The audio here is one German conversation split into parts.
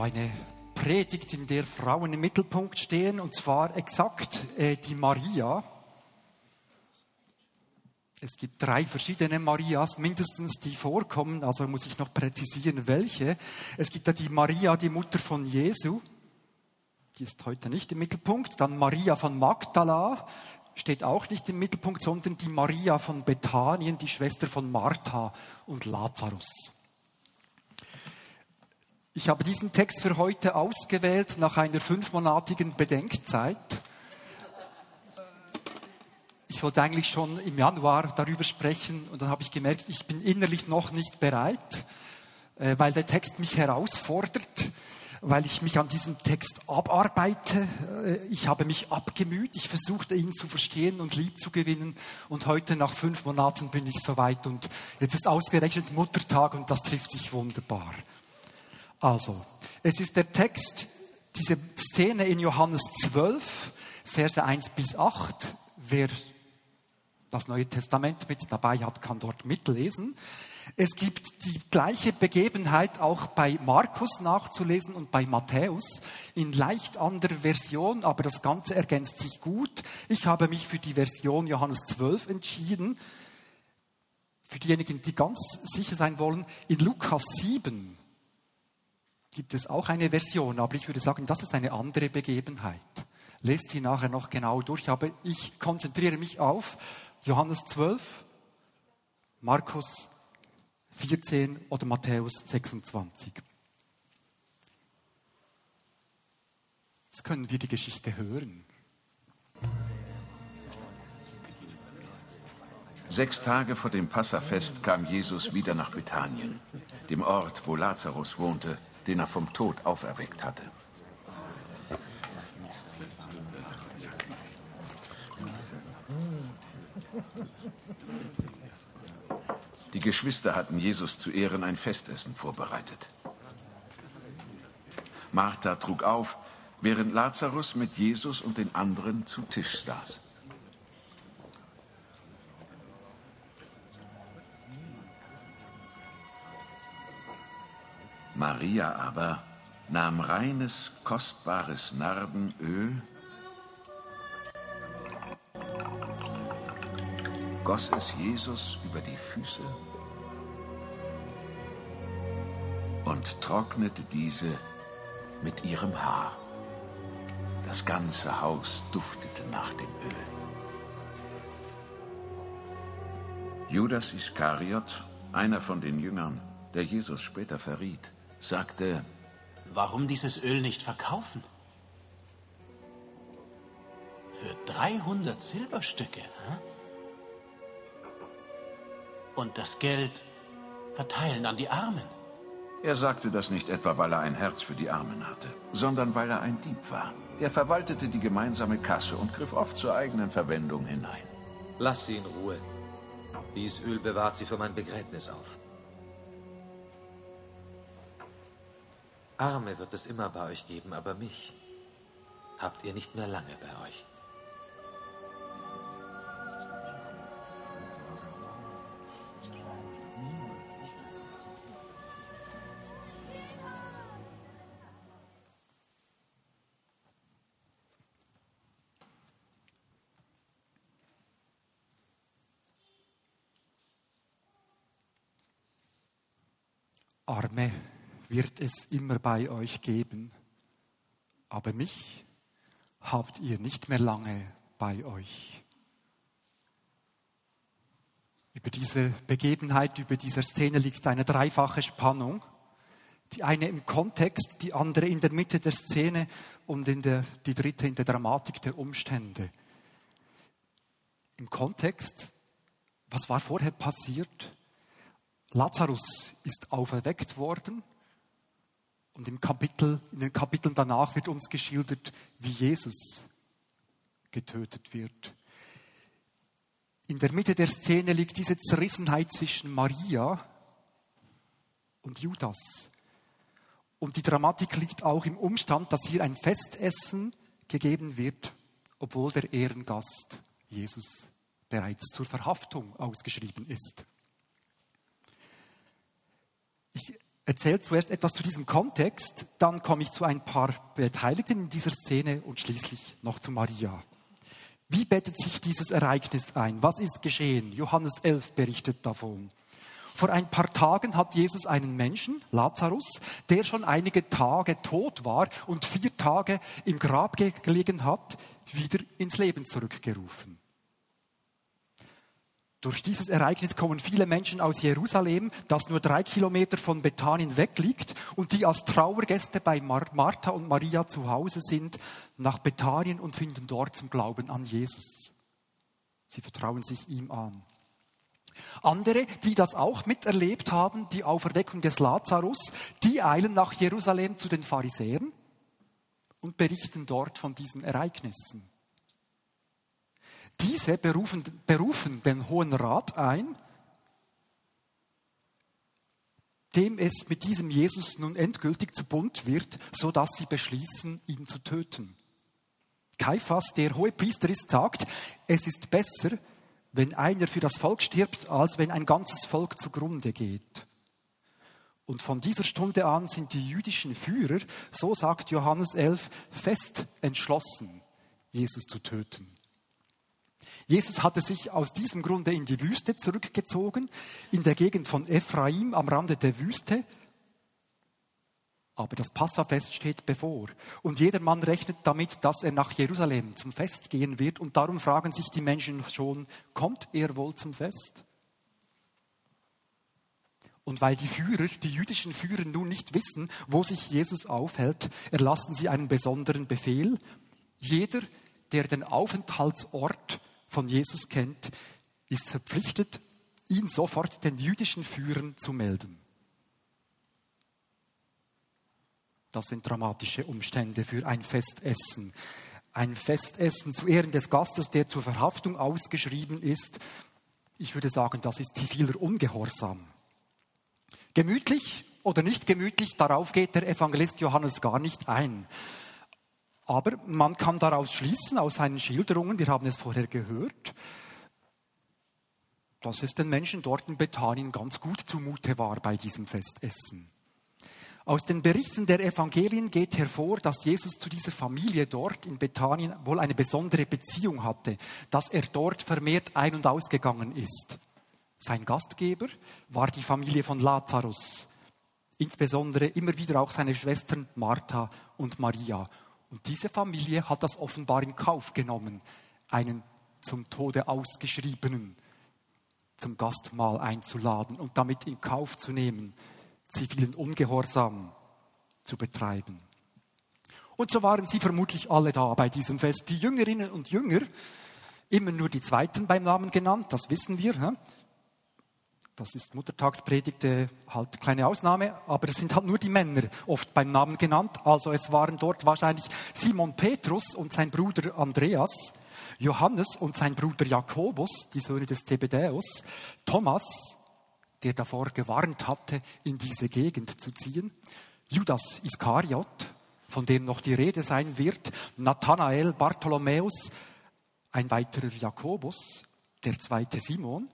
Also eine Predigt, in der Frauen im Mittelpunkt stehen, und zwar exakt äh, die Maria. Es gibt drei verschiedene Marias, mindestens die vorkommen, also muss ich noch präzisieren, welche. Es gibt da die Maria, die Mutter von Jesu, die ist heute nicht im Mittelpunkt. Dann Maria von Magdala steht auch nicht im Mittelpunkt, sondern die Maria von Bethanien, die Schwester von Martha und Lazarus. Ich habe diesen Text für heute ausgewählt nach einer fünfmonatigen Bedenkzeit. Ich wollte eigentlich schon im Januar darüber sprechen und dann habe ich gemerkt, ich bin innerlich noch nicht bereit, äh, weil der Text mich herausfordert, weil ich mich an diesem Text abarbeite. Äh, ich habe mich abgemüht, ich versuchte ihn zu verstehen und lieb zu gewinnen und heute nach fünf Monaten bin ich soweit und jetzt ist ausgerechnet Muttertag und das trifft sich wunderbar. Also, es ist der Text, diese Szene in Johannes 12, Verse 1 bis 8. Wer das Neue Testament mit dabei hat, kann dort mitlesen. Es gibt die gleiche Begebenheit auch bei Markus nachzulesen und bei Matthäus in leicht anderer Version, aber das Ganze ergänzt sich gut. Ich habe mich für die Version Johannes 12 entschieden. Für diejenigen, die ganz sicher sein wollen, in Lukas 7 gibt es auch eine Version, aber ich würde sagen, das ist eine andere Begebenheit. Lest sie nachher noch genau durch, aber ich konzentriere mich auf Johannes 12, Markus 14 oder Matthäus 26. Jetzt können wir die Geschichte hören. Sechs Tage vor dem Passafest kam Jesus wieder nach Bethanien, dem Ort, wo Lazarus wohnte, den er vom Tod auferweckt hatte. Die Geschwister hatten Jesus zu Ehren ein Festessen vorbereitet. Martha trug auf, während Lazarus mit Jesus und den anderen zu Tisch saß. Maria aber nahm reines, kostbares Narbenöl, goss es Jesus über die Füße und trocknete diese mit ihrem Haar. Das ganze Haus duftete nach dem Öl. Judas Iskariot, einer von den Jüngern, der Jesus später verriet, sagte, Warum dieses Öl nicht verkaufen? Für 300 Silberstücke. Hm? Und das Geld verteilen an die Armen. Er sagte das nicht etwa, weil er ein Herz für die Armen hatte, sondern weil er ein Dieb war. Er verwaltete die gemeinsame Kasse und griff oft zur eigenen Verwendung hinein. Lass sie in Ruhe. Dies Öl bewahrt sie für mein Begräbnis auf. Arme wird es immer bei euch geben, aber mich habt ihr nicht mehr lange bei euch. Es immer bei euch geben, aber mich habt ihr nicht mehr lange bei euch. Über diese Begebenheit, über dieser Szene liegt eine dreifache Spannung. Die eine im Kontext, die andere in der Mitte der Szene und in der, die dritte in der Dramatik der Umstände. Im Kontext, was war vorher passiert? Lazarus ist auferweckt worden Und im Kapitel, in den Kapiteln danach wird uns geschildert, wie Jesus getötet wird. In der Mitte der Szene liegt diese Zerrissenheit zwischen Maria und Judas. Und die Dramatik liegt auch im Umstand, dass hier ein Festessen gegeben wird, obwohl der Ehrengast Jesus bereits zur Verhaftung ausgeschrieben ist. Ich erzähle zuerst etwas zu diesem Kontext, dann komme ich zu ein paar Beteiligten in dieser Szene und schließlich noch zu Maria. Wie bettet sich dieses Ereignis ein? Was ist geschehen? Johannes 11 berichtet davon. Vor ein paar Tagen hat Jesus einen Menschen, Lazarus, der schon einige Tage tot war und vier Tage im Grab gelegen hat, wieder ins Leben zurückgerufen. Durch dieses Ereignis kommen viele Menschen aus Jerusalem, das nur drei Kilometer von Bethanien weg liegt und die als Trauergäste bei Martha und Maria zu Hause sind, nach Bethanien und finden dort zum Glauben an Jesus. Sie vertrauen sich ihm an. Andere, die das auch miterlebt haben, die Auferweckung des Lazarus, die eilen nach Jerusalem zu den Pharisäern und berichten dort von diesen Ereignissen. Diese berufen, berufen den Hohen Rat ein, dem es mit diesem Jesus nun endgültig zu bunt wird, so dass sie beschließen, ihn zu töten. Kaiphas, der hohe Priester ist, sagt, es ist besser, wenn einer für das Volk stirbt, als wenn ein ganzes Volk zugrunde geht. Und von dieser Stunde an sind die jüdischen Führer, so sagt Johannes 11, fest entschlossen, Jesus zu töten. Jesus hatte sich aus diesem Grunde in die Wüste zurückgezogen, in der Gegend von Ephraim am Rande der Wüste. Aber das Passafest steht bevor. Und jeder Mann rechnet damit, dass er nach Jerusalem zum Fest gehen wird. Und darum fragen sich die Menschen schon, kommt er wohl zum Fest? Und weil die Führer, die jüdischen Führer nun nicht wissen, wo sich Jesus aufhält, erlassen sie einen besonderen Befehl. Jeder, der den Aufenthaltsort von Jesus kennt, ist verpflichtet, ihn sofort den jüdischen Führern zu melden. Das sind dramatische Umstände für ein Festessen. Ein Festessen zu Ehren des Gastes, der zur Verhaftung ausgeschrieben ist. Ich würde sagen, das ist ziviler Ungehorsam. Gemütlich oder nicht gemütlich, darauf geht der Evangelist Johannes gar nicht ein. Aber man kann daraus schließen, aus seinen Schilderungen, wir haben es vorher gehört, dass es den Menschen dort in Bethanien ganz gut zumute war bei diesem Festessen. Aus den Berichten der Evangelien geht hervor, dass Jesus zu dieser Familie dort in Bethanien wohl eine besondere Beziehung hatte, dass er dort vermehrt ein- und ausgegangen ist. Sein Gastgeber war die Familie von Lazarus, insbesondere immer wieder auch seine Schwestern Martha und Maria. Und diese Familie hat das offenbar in Kauf genommen, einen zum Tode ausgeschriebenen zum Gastmahl einzuladen und damit in Kauf zu nehmen, zivilen Ungehorsam zu betreiben. Und so waren sie vermutlich alle da bei diesem Fest. Die Jüngerinnen und Jünger, immer nur die Zweiten beim Namen genannt, das wissen wir. Das ist Muttertagspredigte halt kleine Ausnahme, aber es sind halt nur die Männer oft beim Namen genannt. Also es waren dort wahrscheinlich Simon Petrus und sein Bruder Andreas, Johannes und sein Bruder Jakobus, die Söhne des Zebedäus, Thomas, der davor gewarnt hatte, in diese Gegend zu ziehen, Judas Iskariot, von dem noch die Rede sein wird, Nathanael, Bartholomäus, ein weiterer Jakobus, der zweite Simon,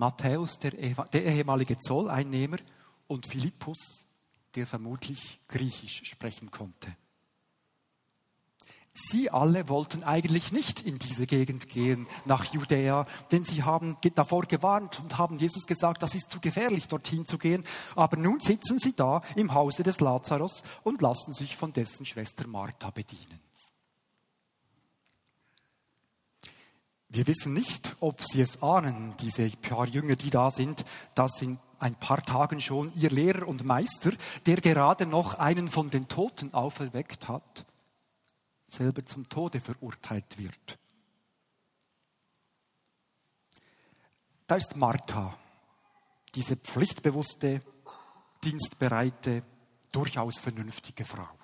Matthäus, der, der ehemalige Zolleinnehmer, und Philippus, der vermutlich Griechisch sprechen konnte. Sie alle wollten eigentlich nicht in diese Gegend gehen, nach Judäa, denn sie haben davor gewarnt und haben Jesus gesagt, das ist zu gefährlich, dorthin zu gehen. Aber nun sitzen sie da im Hause des Lazarus und lassen sich von dessen Schwester Martha bedienen. Wir wissen nicht, ob Sie es ahnen, diese paar Jünger, die da sind, dass in ein paar Tagen schon Ihr Lehrer und Meister, der gerade noch einen von den Toten auferweckt hat, selber zum Tode verurteilt wird. Da ist Martha, diese pflichtbewusste, dienstbereite, durchaus vernünftige Frau.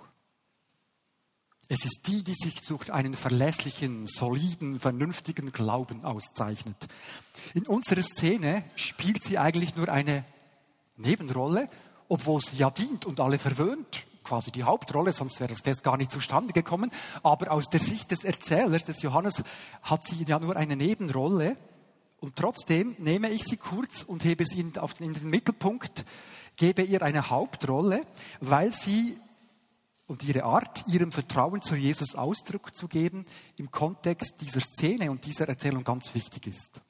Es ist die, die sich durch einen verlässlichen, soliden, vernünftigen Glauben auszeichnet. In unserer Szene spielt sie eigentlich nur eine Nebenrolle, obwohl sie ja dient und alle verwöhnt, quasi die Hauptrolle, sonst wäre das Fest gar nicht zustande gekommen. Aber aus der Sicht des Erzählers, des Johannes, hat sie ja nur eine Nebenrolle. Und trotzdem nehme ich sie kurz und hebe sie in, den Mittelpunkt, gebe ihr eine Hauptrolle, weil sie und ihre Art, ihrem Vertrauen zu Jesus Ausdruck zu geben, im Kontext dieser Szene und dieser Erzählung ganz wichtig ist.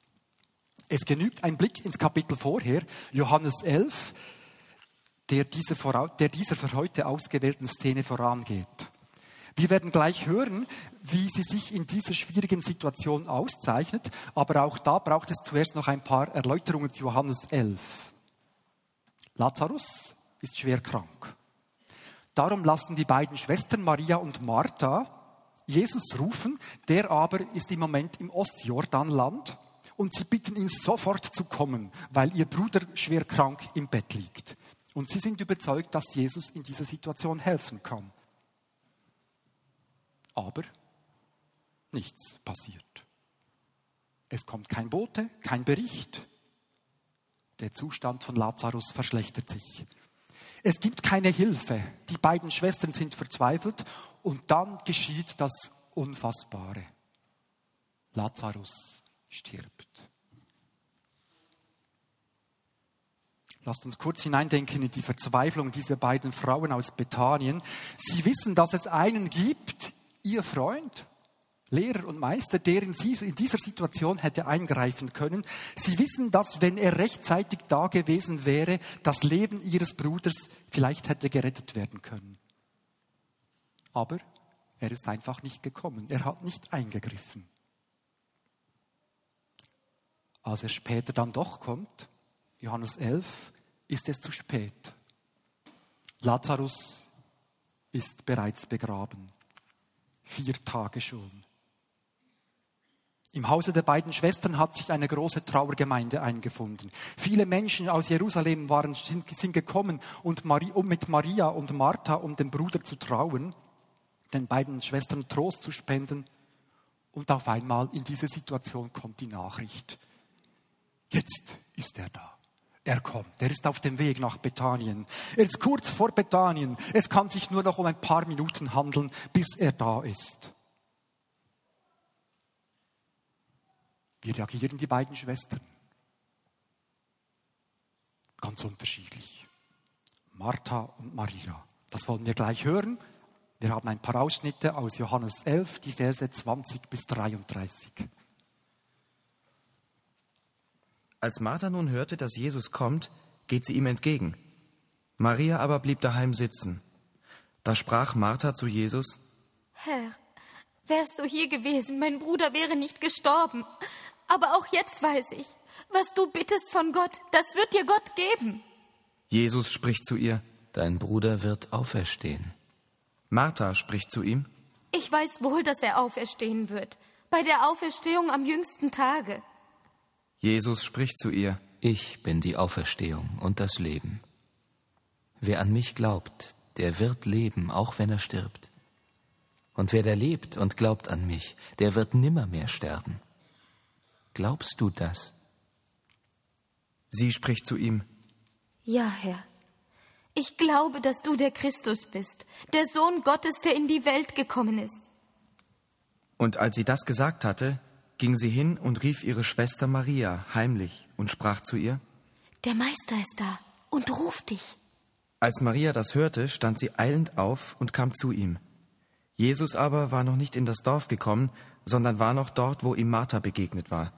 Es genügt ein Blick ins Kapitel vorher, Johannes 11, der dieser, der dieser für heute ausgewählten Szene vorangeht. Wir werden gleich hören, wie sie sich in dieser schwierigen Situation auszeichnet, aber auch da braucht es zuerst noch ein paar Erläuterungen zu Johannes 11. Lazarus ist schwer krank. Darum lassen die beiden Schwestern Maria und Martha Jesus rufen, der aber ist im Moment im Ostjordanland und sie bitten ihn sofort zu kommen, weil ihr Bruder schwer krank im Bett liegt. Und sie sind überzeugt, dass Jesus in dieser Situation helfen kann. Aber nichts passiert. Es kommt kein Bote, kein Bericht. Der Zustand von Lazarus verschlechtert sich. Es gibt keine Hilfe. Die beiden Schwestern sind verzweifelt und dann geschieht das Unfassbare. Lazarus stirbt. Lasst uns kurz hineindenken in die Verzweiflung dieser beiden Frauen aus Bethanien. Sie wissen, dass es einen gibt, ihr Freund, Lehrer und Meister, der in dieser Situation hätte eingreifen können. Sie wissen, dass wenn er rechtzeitig da gewesen wäre, das Leben ihres Bruders vielleicht hätte gerettet werden können. Aber er ist einfach nicht gekommen. Er hat nicht eingegriffen. Als er später dann doch kommt, Johannes 11, ist es zu spät. Lazarus ist bereits begraben. Vier Tage schon. Im Hause der beiden Schwestern hat sich eine große Trauergemeinde eingefunden. Viele Menschen aus Jerusalem waren, sind, sind gekommen, und Marie, um mit Maria und Martha, um den Bruder zu trauen, den beiden Schwestern Trost zu spenden. Und auf einmal in diese Situation kommt die Nachricht. Jetzt ist er da. Er kommt. Er ist auf dem Weg nach Bethanien. Er ist kurz vor Bethanien. Es kann sich nur noch um ein paar Minuten handeln, bis er da ist. Wie reagieren die beiden Schwestern? Ganz unterschiedlich. Martha und Maria. Das wollen wir gleich hören. Wir haben ein paar Ausschnitte aus Johannes 11, die Verse 20 bis 33. Als Martha nun hörte, dass Jesus kommt, geht sie ihm entgegen. Maria aber blieb daheim sitzen. Da sprach Martha zu Jesus, Herr, wärst du hier gewesen, mein Bruder wäre nicht gestorben. Aber auch jetzt weiß ich, was du bittest von Gott, das wird dir Gott geben. Jesus spricht zu ihr, Dein Bruder wird auferstehen. Martha spricht zu ihm, Ich weiß wohl, dass er auferstehen wird, bei der Auferstehung am jüngsten Tage. Jesus spricht zu ihr, Ich bin die Auferstehung und das Leben. Wer an mich glaubt, der wird leben, auch wenn er stirbt. Und wer da lebt und glaubt an mich, der wird nimmermehr sterben. Glaubst du das? Sie spricht zu ihm, Ja, Herr. Ich glaube, dass du der Christus bist, der Sohn Gottes, der in die Welt gekommen ist. Und als sie das gesagt hatte, ging sie hin und rief ihre Schwester Maria heimlich und sprach zu ihr, Der Meister ist da und ruft dich. Als Maria das hörte, stand sie eilend auf und kam zu ihm. Jesus aber war noch nicht in das Dorf gekommen, sondern war noch dort, wo ihm Martha begegnet war.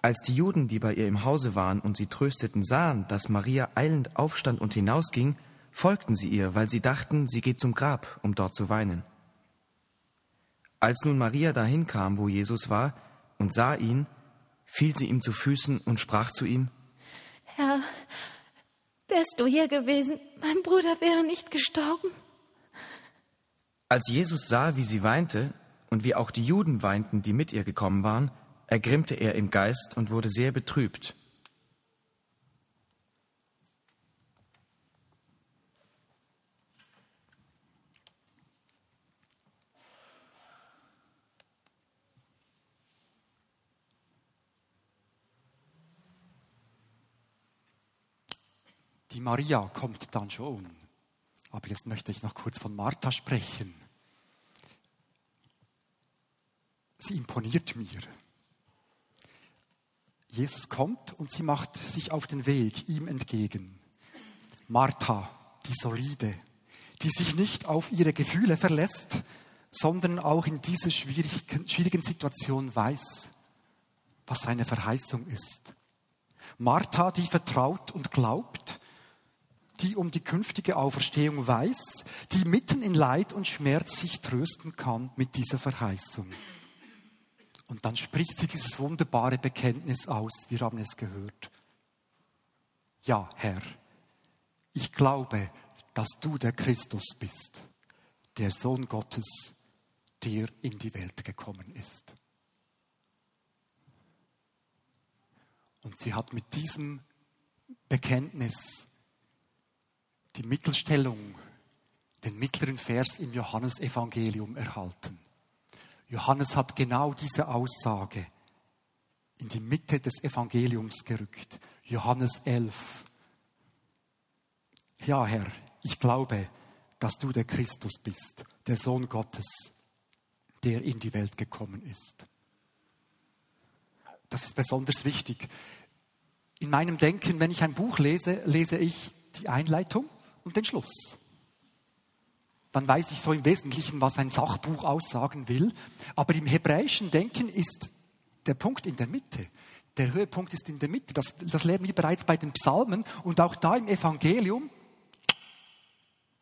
Als die Juden, die bei ihr im Hause waren und sie trösteten, sahen, dass Maria eilend aufstand und hinausging, folgten sie ihr, weil sie dachten, sie geht zum Grab, um dort zu weinen. Als nun Maria dahin kam, wo Jesus war, und sah ihn, fiel sie ihm zu Füßen und sprach zu ihm, Herr, wärst du hier gewesen, mein Bruder wäre nicht gestorben. Als Jesus sah, wie sie weinte und wie auch die Juden weinten, die mit ihr gekommen waren, ergrimmte er im Geist und wurde sehr betrübt. Die Maria kommt dann schon. Aber jetzt möchte ich noch kurz von Martha sprechen. Sie imponiert mir. Jesus kommt und sie macht sich auf den Weg ihm entgegen. Martha, die solide, die sich nicht auf ihre Gefühle verlässt, sondern auch in dieser schwierigen Situation weiß, was seine Verheißung ist. Martha, die vertraut und glaubt, die um die künftige Auferstehung weiß, die mitten in Leid und Schmerz sich trösten kann mit dieser Verheißung. Und dann spricht sie dieses wunderbare Bekenntnis aus, wir haben es gehört. Ja, Herr, ich glaube, dass du der Christus bist, der Sohn Gottes, der in die Welt gekommen ist. Und sie hat mit diesem Bekenntnis die Mittelstellung, den mittleren Vers im Johannesevangelium erhalten. Johannes hat genau diese Aussage in die Mitte des Evangeliums gerückt. Johannes 11. Ja, Herr, ich glaube, dass du der Christus bist, der Sohn Gottes, der in die Welt gekommen ist. Das ist besonders wichtig. In meinem Denken, wenn ich ein Buch lese, lese ich die Einleitung und den Schluss dann weiß ich so im Wesentlichen, was ein Sachbuch aussagen will. Aber im hebräischen Denken ist der Punkt in der Mitte. Der Höhepunkt ist in der Mitte. Das, das lernen wir bereits bei den Psalmen und auch da im Evangelium.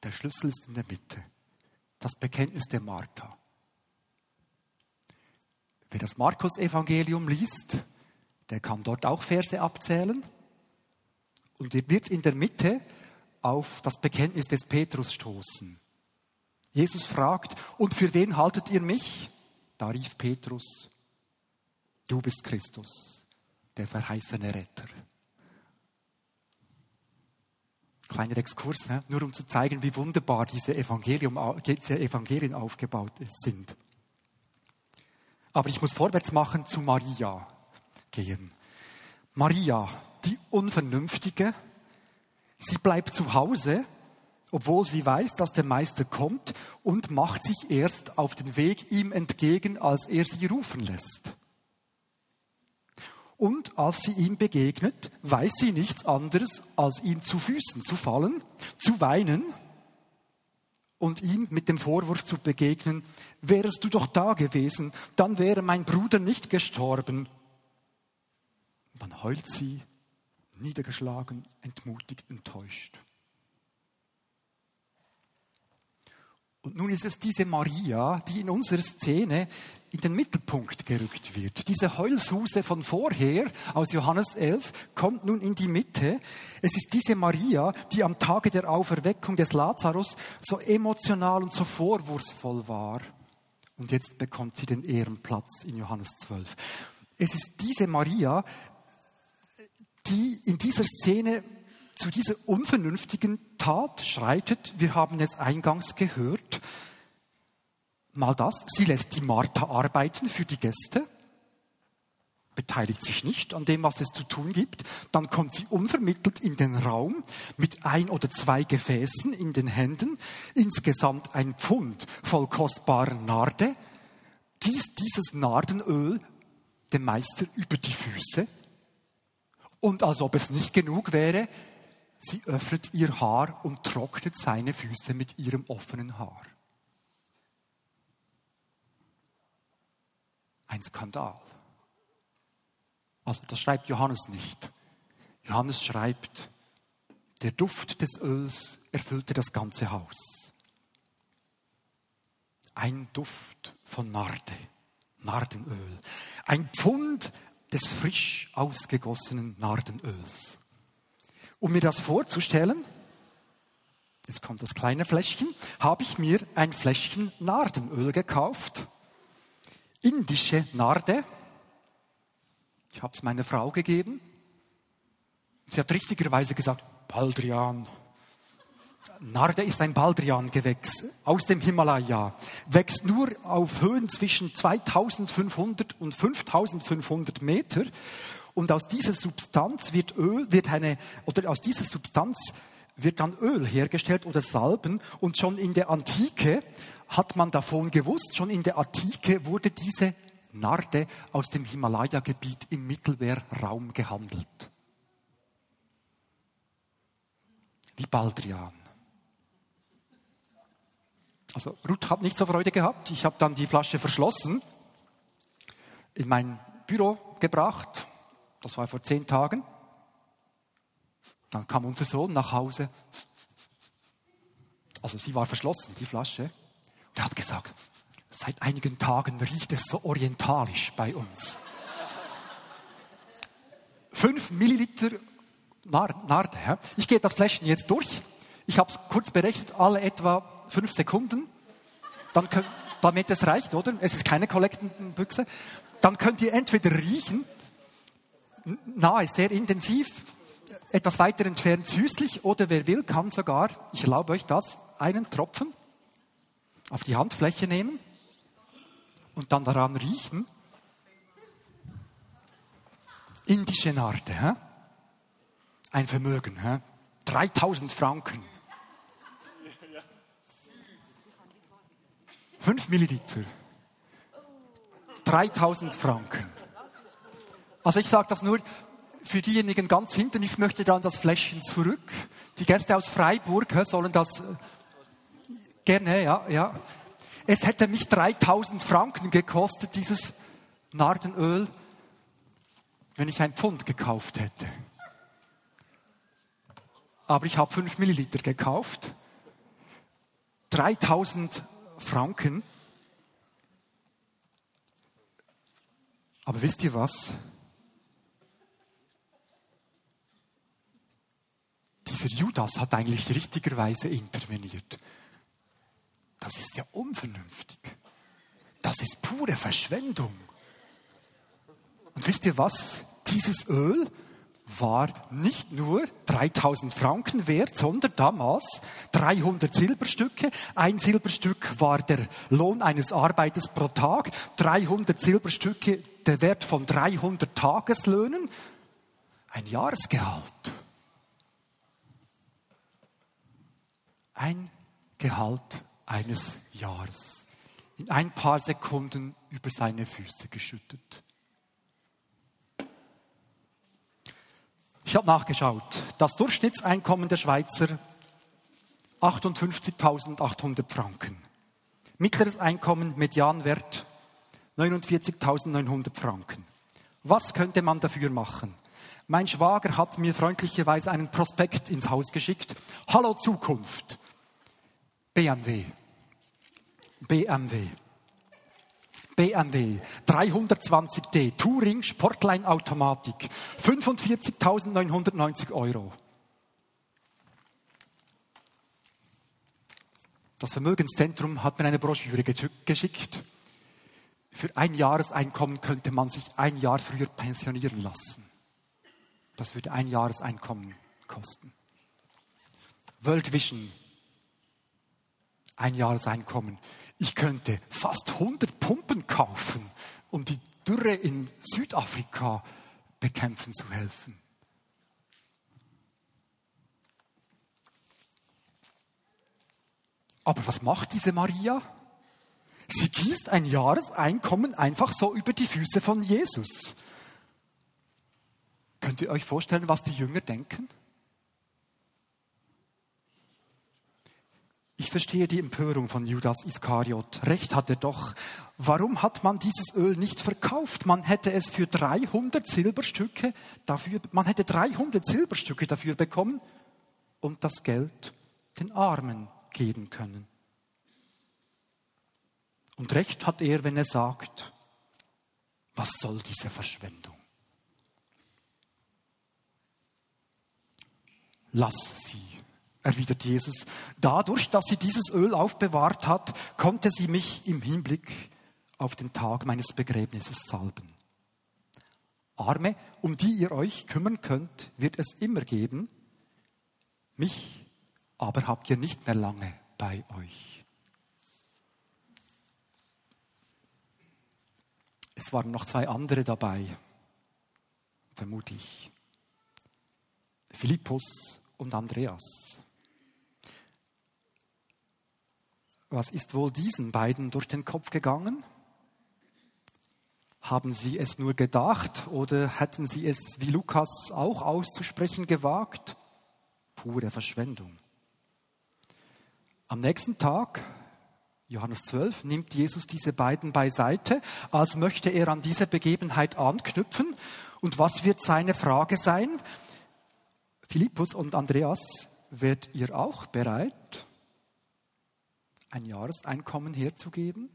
Der Schlüssel ist in der Mitte. Das Bekenntnis der Martha. Wer das Markus-Evangelium liest, der kann dort auch Verse abzählen und wird in der Mitte auf das Bekenntnis des Petrus stoßen. Jesus fragt, und für wen haltet ihr mich? Da rief Petrus, du bist Christus, der verheißene Retter. Kleiner Exkurs, ne? nur um zu zeigen, wie wunderbar diese, Evangelium, diese Evangelien aufgebaut sind. Aber ich muss vorwärts machen zu Maria gehen. Maria, die Unvernünftige, sie bleibt zu Hause obwohl sie weiß, dass der Meister kommt und macht sich erst auf den Weg ihm entgegen, als er sie rufen lässt. Und als sie ihm begegnet, weiß sie nichts anderes, als ihm zu Füßen zu fallen, zu weinen und ihm mit dem Vorwurf zu begegnen, wärest du doch da gewesen, dann wäre mein Bruder nicht gestorben. Dann heult sie, niedergeschlagen, entmutigt, enttäuscht. Und nun ist es diese Maria, die in unserer Szene in den Mittelpunkt gerückt wird. Diese Heulsuse von vorher aus Johannes 11 kommt nun in die Mitte. Es ist diese Maria, die am Tage der Auferweckung des Lazarus so emotional und so vorwurfsvoll war. Und jetzt bekommt sie den Ehrenplatz in Johannes 12. Es ist diese Maria, die in dieser Szene zu dieser unvernünftigen Tat schreitet. Wir haben es eingangs gehört. Mal das, sie lässt die Martha arbeiten für die Gäste, beteiligt sich nicht an dem, was es zu tun gibt. Dann kommt sie unvermittelt in den Raum mit ein oder zwei Gefäßen in den Händen, insgesamt ein Pfund voll kostbarer Narde. Dies, dieses Nardenöl dem Meister über die Füße. Und als ob es nicht genug wäre, Sie öffnet ihr Haar und trocknet seine Füße mit ihrem offenen Haar. Ein Skandal. Also das schreibt Johannes nicht. Johannes schreibt, der Duft des Öls erfüllte das ganze Haus. Ein Duft von Narde, Nardenöl. Ein Pfund des frisch ausgegossenen Nardenöls. Um mir das vorzustellen, jetzt kommt das kleine Fläschchen, habe ich mir ein Fläschchen Nardenöl gekauft. Indische Narde. Ich habe es meiner Frau gegeben. Sie hat richtigerweise gesagt, Baldrian. Narde ist ein Baldrian-Gewächs aus dem Himalaya, wächst nur auf Höhen zwischen 2500 und 5500 Meter Und aus dieser Substanz wird Öl, wird eine, oder aus dieser Substanz wird dann Öl hergestellt oder Salben. Und schon in der Antike hat man davon gewusst, schon in der Antike wurde diese Narde aus dem Himalaya-Gebiet im Mittelmeerraum gehandelt. Wie Baldrian. Also Ruth hat nicht so Freude gehabt. Ich habe dann die Flasche verschlossen, in mein Büro gebracht. Das war vor zehn Tagen. Dann kam unser Sohn nach Hause. Also sie war verschlossen, die Flasche. Und er hat gesagt, seit einigen Tagen riecht es so orientalisch bei uns. Fünf Milliliter Narde. Ich gehe das Fläschchen jetzt durch. Ich habe es kurz berechnet, alle etwa fünf Sekunden. Dann könnt, damit es reicht, oder? Es ist keine Kollektenbüchse. Dann könnt ihr entweder riechen, nahe, sehr intensiv, etwas weiter entfernt süßlich, oder wer will, kann sogar, ich erlaube euch das, einen Tropfen auf die Handfläche nehmen und dann daran riechen. Indische Narde, hä? ein Vermögen, hä? 3000 Franken. 5 Milliliter. 3000 Franken. Also ich sage das nur für diejenigen ganz hinten, ich möchte dann das Fläschchen zurück. Die Gäste aus Freiburg sollen das äh, gerne, ja, ja. Es hätte mich 3000 Franken gekostet, dieses Nardenöl, wenn ich ein Pfund gekauft hätte. Aber ich habe 5 Milliliter gekauft. 3000 Franken. Aber wisst ihr was? Dieser Judas hat eigentlich richtigerweise interveniert. Das ist ja unvernünftig. Das ist pure Verschwendung. Und wisst ihr was? Dieses Öl war nicht nur 3000 Franken wert, sondern damals 300 Silberstücke. Ein Silberstück war der Lohn eines Arbeiters pro Tag, 300 Silberstücke der Wert von 300 Tageslöhnen, ein Jahresgehalt. Ein Gehalt eines Jahres. In ein paar Sekunden über seine Füße geschüttet. Ich habe nachgeschaut. Das Durchschnittseinkommen der Schweizer 58.800 Franken. Mittleres Einkommen, Medianwert 49.900 Franken. Was könnte man dafür machen? Mein Schwager hat mir freundlicherweise einen Prospekt ins Haus geschickt. Hallo Zukunft. BMW. BMW. BMW 320D Touring Sportline Automatik 45.990 Euro. Das Vermögenszentrum hat mir eine Broschüre geschickt. Für ein Jahreseinkommen könnte man sich ein Jahr früher pensionieren lassen. Das würde ein Jahreseinkommen kosten. World Vision ein Jahreseinkommen. Ich könnte fast 100 Pumpen kaufen, um die Dürre in Südafrika bekämpfen zu helfen. Aber was macht diese Maria? Sie gießt ein Jahreseinkommen einfach so über die Füße von Jesus. Könnt ihr euch vorstellen, was die Jünger denken? Ich verstehe die Empörung von Judas Iskariot. Recht hat er doch. Warum hat man dieses Öl nicht verkauft? Man hätte es für 300 Silberstücke dafür, man hätte 300 Silberstücke dafür bekommen und das Geld den Armen geben können. Und recht hat er, wenn er sagt, was soll diese Verschwendung? Lass sie erwidert Jesus. Dadurch, dass sie dieses Öl aufbewahrt hat, konnte sie mich im Hinblick auf den Tag meines Begräbnisses salben. Arme, um die ihr euch kümmern könnt, wird es immer geben. Mich aber habt ihr nicht mehr lange bei euch. Es waren noch zwei andere dabei. vermutlich. Philippus und Andreas. Was ist wohl diesen beiden durch den Kopf gegangen? Haben sie es nur gedacht oder hätten sie es wie Lukas auch auszusprechen gewagt? Pure Verschwendung. Am nächsten Tag, Johannes 12, nimmt Jesus diese beiden beiseite, als möchte er an diese Begebenheit anknüpfen. Und was wird seine Frage sein? Philippus und Andreas, werdet ihr auch bereit, ein Jahreseinkommen herzugeben?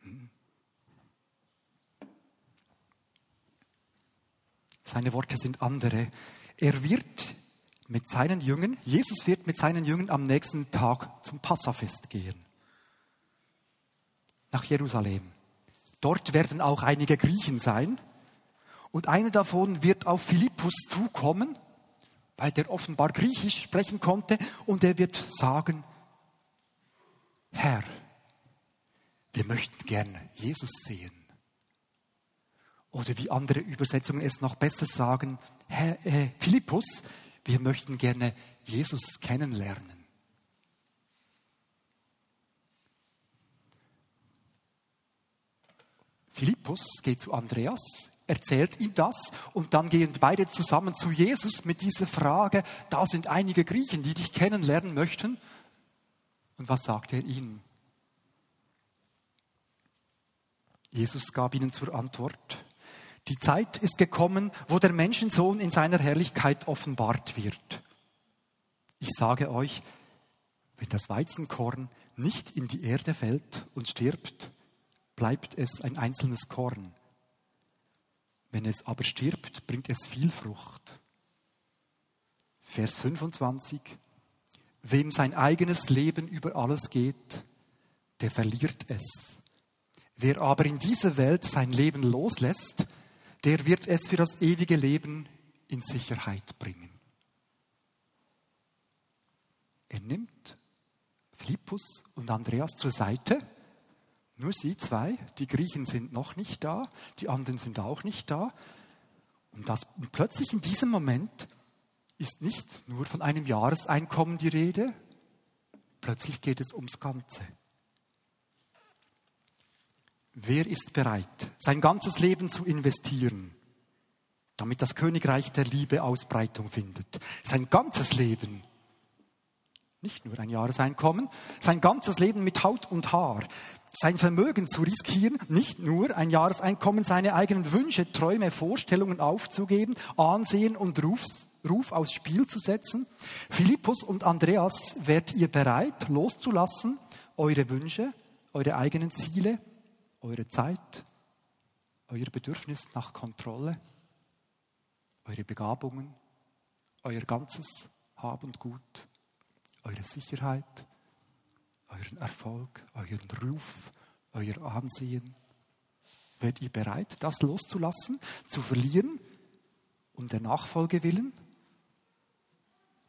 Hm. Seine Worte sind andere. Er wird mit seinen Jüngern, Jesus wird mit seinen Jüngern am nächsten Tag zum Passafest gehen. Nach Jerusalem. Dort werden auch einige Griechen sein. Und einer davon wird auf Philippus zukommen, weil der offenbar Griechisch sprechen konnte, und er wird sagen, Herr, wir möchten gern Jesus sehen. Oder wie andere Übersetzungen es noch besser sagen, Herr, äh, Philippus, wir möchten gerne Jesus kennenlernen. Philippus geht zu Andreas, erzählt ihm das und dann gehen beide zusammen zu Jesus mit dieser Frage, da sind einige Griechen, die dich kennenlernen möchten. Und was sagt er ihnen? Jesus gab ihnen zur Antwort, die Zeit ist gekommen, wo der Menschensohn in seiner Herrlichkeit offenbart wird. Ich sage euch, wenn das Weizenkorn nicht in die Erde fällt und stirbt, bleibt es ein einzelnes Korn. Wenn es aber stirbt, bringt es viel Frucht. Vers 25. Wem sein eigenes Leben über alles geht, der verliert es. Wer aber in dieser Welt sein Leben loslässt, der wird es für das ewige Leben in Sicherheit bringen. Er nimmt Philippus und Andreas zur Seite. Nur sie zwei, die Griechen sind noch nicht da, die anderen sind auch nicht da. Und, das, und plötzlich in diesem Moment ist nicht nur von einem Jahreseinkommen die Rede, plötzlich geht es ums Ganze. Wer ist bereit, sein ganzes Leben zu investieren, damit das Königreich der Liebe Ausbreitung findet? Sein ganzes Leben, nicht nur ein Jahreseinkommen, sein ganzes Leben mit Haut und Haar, sein Vermögen zu riskieren, nicht nur ein Jahreseinkommen, seine eigenen Wünsche, Träume, Vorstellungen aufzugeben, Ansehen und Rufs, Ruf aufs Spiel zu setzen. Philippus und Andreas, werdet ihr bereit, loszulassen, eure Wünsche, eure eigenen Ziele, eure Zeit, euer Bedürfnis nach Kontrolle, eure Begabungen, euer ganzes Hab und Gut, eure Sicherheit, euren Erfolg, euren Ruf, euer Ansehen. Werdet ihr bereit, das loszulassen, zu verlieren, um der Nachfolge willen?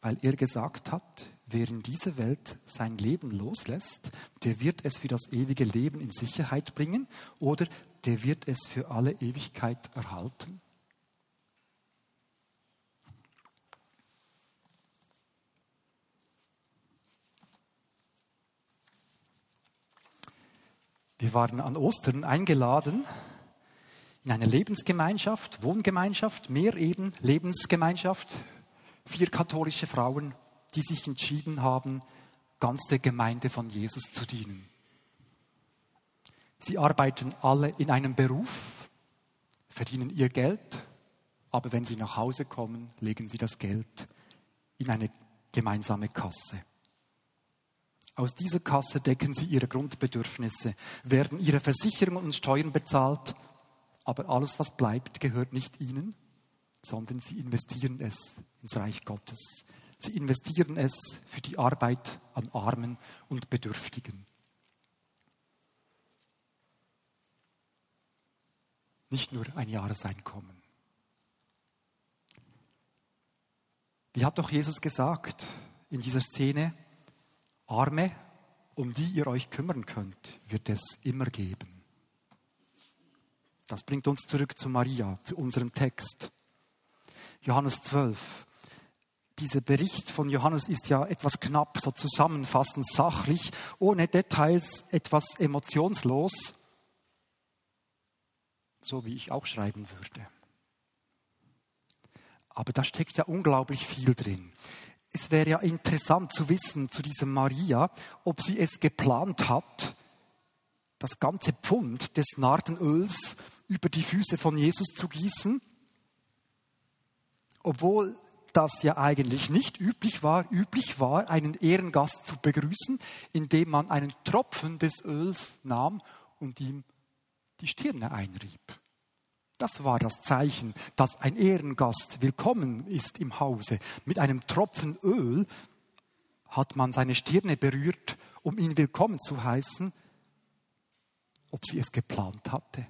Weil er gesagt hat, wer in dieser Welt sein Leben loslässt, der wird es für das ewige Leben in Sicherheit bringen oder der wird es für alle Ewigkeit erhalten. Wir waren an Ostern eingeladen in eine Lebensgemeinschaft, Wohngemeinschaft, mehr eben Lebensgemeinschaft, vier katholische Frauen die sich entschieden haben, ganz der Gemeinde von Jesus zu dienen. Sie arbeiten alle in einem Beruf, verdienen ihr Geld, aber wenn sie nach Hause kommen, legen sie das Geld in eine gemeinsame Kasse. Aus dieser Kasse decken sie ihre Grundbedürfnisse, werden ihre Versicherungen und Steuern bezahlt, aber alles, was bleibt, gehört nicht ihnen, sondern sie investieren es ins Reich Gottes. Sie investieren es für die Arbeit an Armen und Bedürftigen. Nicht nur ein Jahreseinkommen. Wie hat doch Jesus gesagt in dieser Szene, Arme, um die ihr euch kümmern könnt, wird es immer geben. Das bringt uns zurück zu Maria, zu unserem Text. Johannes 12. Dieser Bericht von Johannes ist ja etwas knapp, so zusammenfassend sachlich, ohne Details, etwas emotionslos, so wie ich auch schreiben würde. Aber da steckt ja unglaublich viel drin. Es wäre ja interessant zu wissen zu dieser Maria, ob sie es geplant hat, das ganze Pfund des Nardenöls über die Füße von Jesus zu gießen, obwohl das ja eigentlich nicht üblich war. Üblich war, einen Ehrengast zu begrüßen, indem man einen Tropfen des Öls nahm und ihm die Stirne einrieb. Das war das Zeichen, dass ein Ehrengast willkommen ist im Hause. Mit einem Tropfen Öl hat man seine Stirne berührt, um ihn willkommen zu heißen, ob sie es geplant hatte.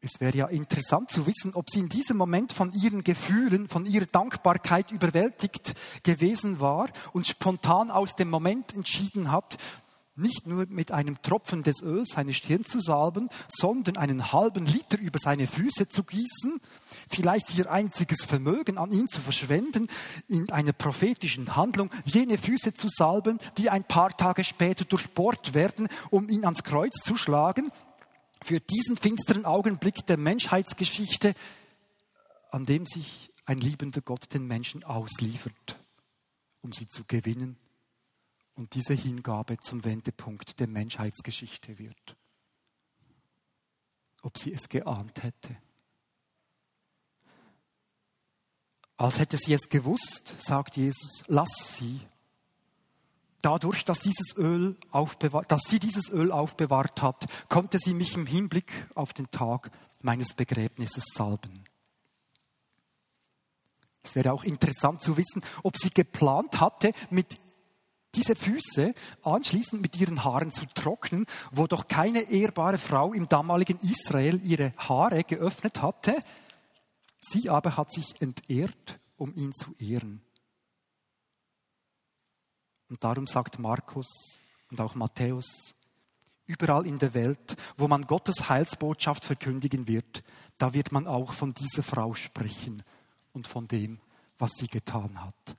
Es wäre ja interessant zu wissen, ob sie in diesem Moment von ihren Gefühlen, von ihrer Dankbarkeit überwältigt gewesen war und spontan aus dem Moment entschieden hat, nicht nur mit einem Tropfen des Öls seine Stirn zu salben, sondern einen halben Liter über seine Füße zu gießen, vielleicht ihr einziges Vermögen an ihn zu verschwenden, in einer prophetischen Handlung jene Füße zu salben, die ein paar Tage später durchbohrt werden, um ihn ans Kreuz zu schlagen, für diesen finsteren Augenblick der Menschheitsgeschichte, an dem sich ein liebender Gott den Menschen ausliefert, um sie zu gewinnen und diese Hingabe zum Wendepunkt der Menschheitsgeschichte wird. Ob sie es geahnt hätte. Als hätte sie es gewusst, sagt Jesus, lass sie. Dadurch, dass, dieses Öl dass sie dieses Öl aufbewahrt hat, konnte sie mich im Hinblick auf den Tag meines Begräbnisses salben. Es wäre auch interessant zu wissen, ob sie geplant hatte, mit diese Füße anschließend mit ihren Haaren zu trocknen, wo doch keine ehrbare Frau im damaligen Israel ihre Haare geöffnet hatte. Sie aber hat sich entehrt, um ihn zu ehren. Und darum sagt Markus und auch Matthäus, überall in der Welt, wo man Gottes Heilsbotschaft verkündigen wird, da wird man auch von dieser Frau sprechen und von dem, was sie getan hat.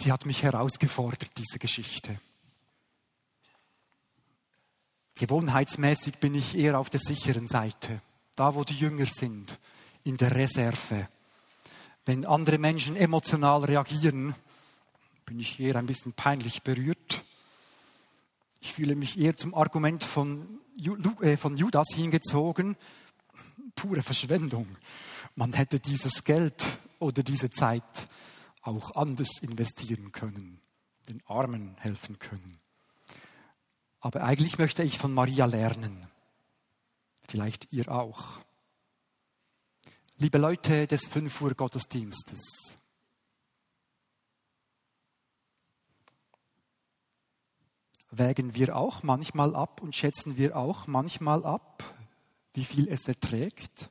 Sie hat mich herausgefordert, diese Geschichte. Gewohnheitsmäßig bin ich eher auf der sicheren Seite, da wo die Jünger sind, in der Reserve. Wenn andere Menschen emotional reagieren, bin ich eher ein bisschen peinlich berührt. Ich fühle mich eher zum Argument von, äh, Judas hingezogen. Pure Verschwendung. Man hätte dieses Geld oder diese Zeit auch anders investieren können, den Armen helfen können. Aber eigentlich möchte ich von Maria lernen. Vielleicht ihr auch. Liebe Leute des 5 Uhr Gottesdienstes. Wägen wir auch manchmal ab und schätzen wir auch manchmal ab, wie viel es erträgt?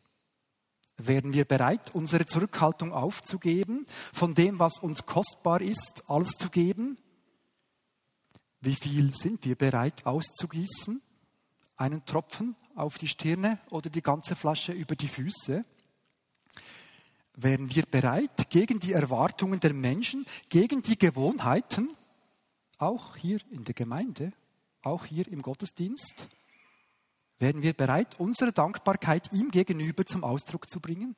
Wären wir bereit, unsere Zurückhaltung aufzugeben, von dem, was uns kostbar ist, alles zu geben? Wie viel sind wir bereit auszugießen? Einen Tropfen auf die Stirne oder die ganze Flasche über die Füße? Wären wir bereit, gegen die Erwartungen der Menschen, gegen die Gewohnheiten, auch hier in der Gemeinde, auch hier im Gottesdienst, Wären wir bereit, unsere Dankbarkeit ihm gegenüber zum Ausdruck zu bringen?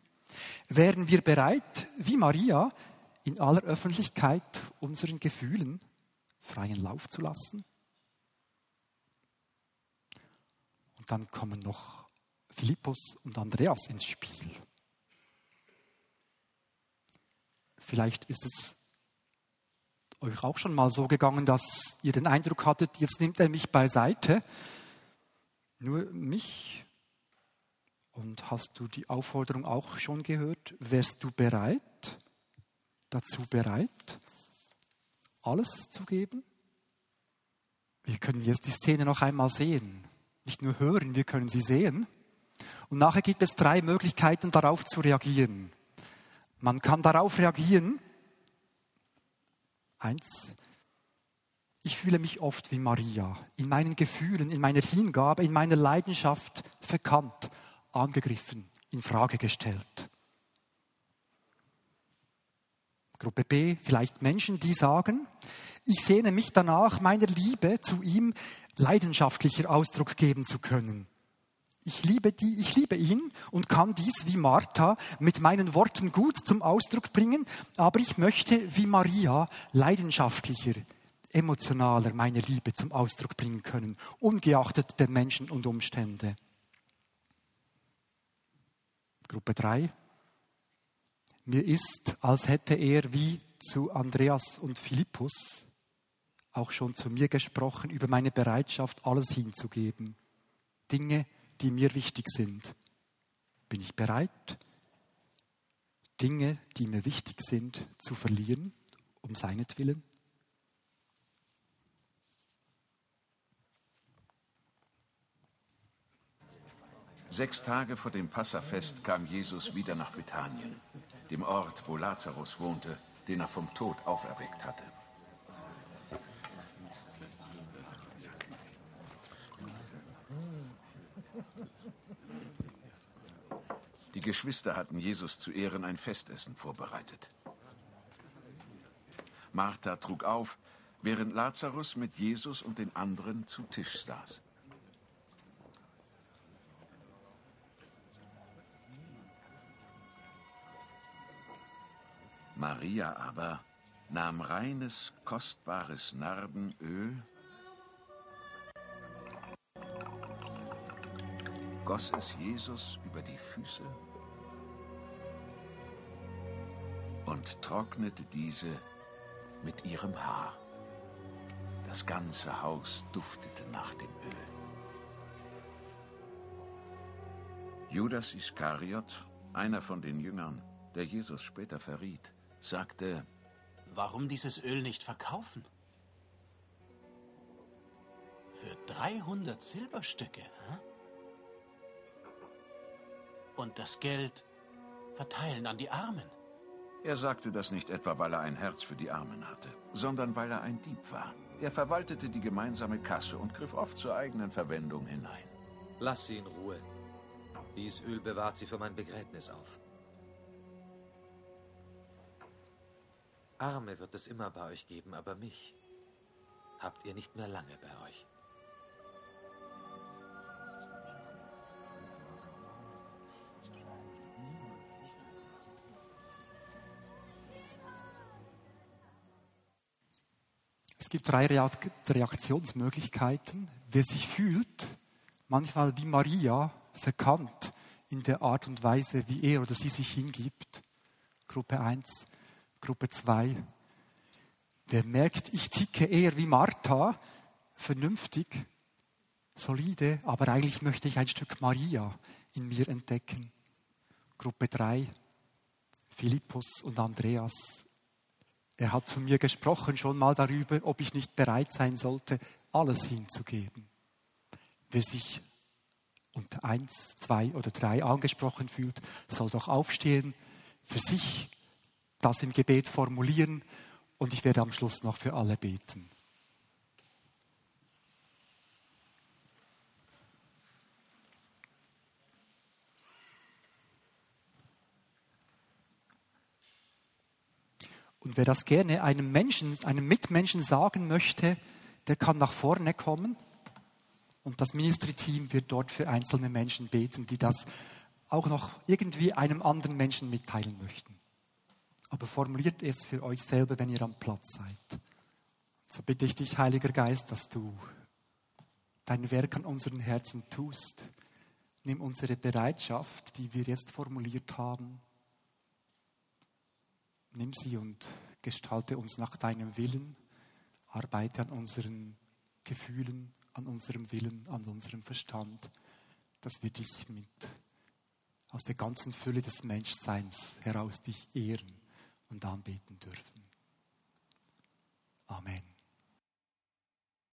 Wären wir bereit, wie Maria, in aller Öffentlichkeit unseren Gefühlen freien Lauf zu lassen? Und dann kommen noch Philippus und Andreas ins Spiel. Vielleicht ist es euch auch schon mal so gegangen, dass ihr den Eindruck hattet, jetzt nimmt er mich beiseite nur mich? Und hast du die Aufforderung auch schon gehört? Wärst du bereit, dazu bereit, alles zu geben? Wir können jetzt die Szene noch einmal sehen. Nicht nur hören, wir können sie sehen. Und nachher gibt es drei Möglichkeiten, darauf zu reagieren. Man kann darauf reagieren. Eins, ich fühle mich oft wie Maria, in meinen Gefühlen, in meiner Hingabe, in meiner Leidenschaft verkannt, angegriffen, in Frage gestellt. Gruppe B, vielleicht Menschen, die sagen, ich sehne mich danach, meiner Liebe zu ihm leidenschaftlicher Ausdruck geben zu können. Ich liebe die, ich liebe ihn und kann dies wie Martha mit meinen Worten gut zum Ausdruck bringen, aber ich möchte wie Maria leidenschaftlicher, emotionaler meine Liebe zum Ausdruck bringen können, ungeachtet der Menschen und Umstände. Gruppe 3. Mir ist, als hätte er wie zu Andreas und Philippus auch schon zu mir gesprochen über meine Bereitschaft, alles hinzugeben. Dinge, die mir wichtig sind. Bin ich bereit, Dinge, die mir wichtig sind, zu verlieren, um seinetwillen? Sechs Tage vor dem Passafest kam Jesus wieder nach Bethanien, dem Ort, wo Lazarus wohnte, den er vom Tod auferweckt hatte. Die Geschwister hatten Jesus zu Ehren ein Festessen vorbereitet. Martha trug auf, während Lazarus mit Jesus und den anderen zu Tisch saß. Maria aber nahm reines, kostbares Nardenöl, goss es Jesus über die Füße und trocknete diese mit ihrem Haar. Das ganze Haus duftete nach dem Öl. Judas Iskariot, einer von den Jüngern, der Jesus später verriet, sagte, Warum dieses Öl nicht verkaufen? Für 300 Silberstücke. Hm? Und das Geld verteilen an die Armen. Er sagte das nicht etwa, weil er ein Herz für die Armen hatte, sondern weil er ein Dieb war. Er verwaltete die gemeinsame Kasse und griff oft zur eigenen Verwendung hinein. Lass sie in Ruhe. Dies Öl bewahrt sie für mein Begräbnis auf. Arme wird es immer bei euch geben, aber mich habt ihr nicht mehr lange bei euch. Es gibt drei Reaktionsmöglichkeiten. Wer sich fühlt, manchmal wie Maria, verkannt in der Art und Weise, wie er oder sie sich hingibt. Gruppe 1. Gruppe 2. Wer merkt, ich ticke eher wie Martha, vernünftig, solide, aber eigentlich möchte ich ein Stück Maria in mir entdecken. Gruppe 3. Philippus und Andreas. Er hat zu mir gesprochen schon mal darüber, ob ich nicht bereit sein sollte, alles hinzugeben. Wer sich unter eins, zwei oder drei angesprochen fühlt, soll doch aufstehen, für sich das im Gebet formulieren und ich werde am Schluss noch für alle beten. Und wer das gerne einem Menschen, einem Mitmenschen sagen möchte, der kann nach vorne kommen. Und das Ministry-Team wird dort für einzelne Menschen beten, die das auch noch irgendwie einem anderen Menschen mitteilen möchten aber formuliert es für euch selber, wenn ihr am Platz seid. So bitte ich dich, Heiliger Geist, dass du dein Werk an unseren Herzen tust. Nimm unsere Bereitschaft, die wir jetzt formuliert haben, nimm sie und gestalte uns nach deinem Willen. Arbeite an unseren Gefühlen, an unserem Willen, an unserem Verstand, dass wir dich mit aus der ganzen Fülle des Menschseins heraus dich ehren und anbieten dürfen. Amen.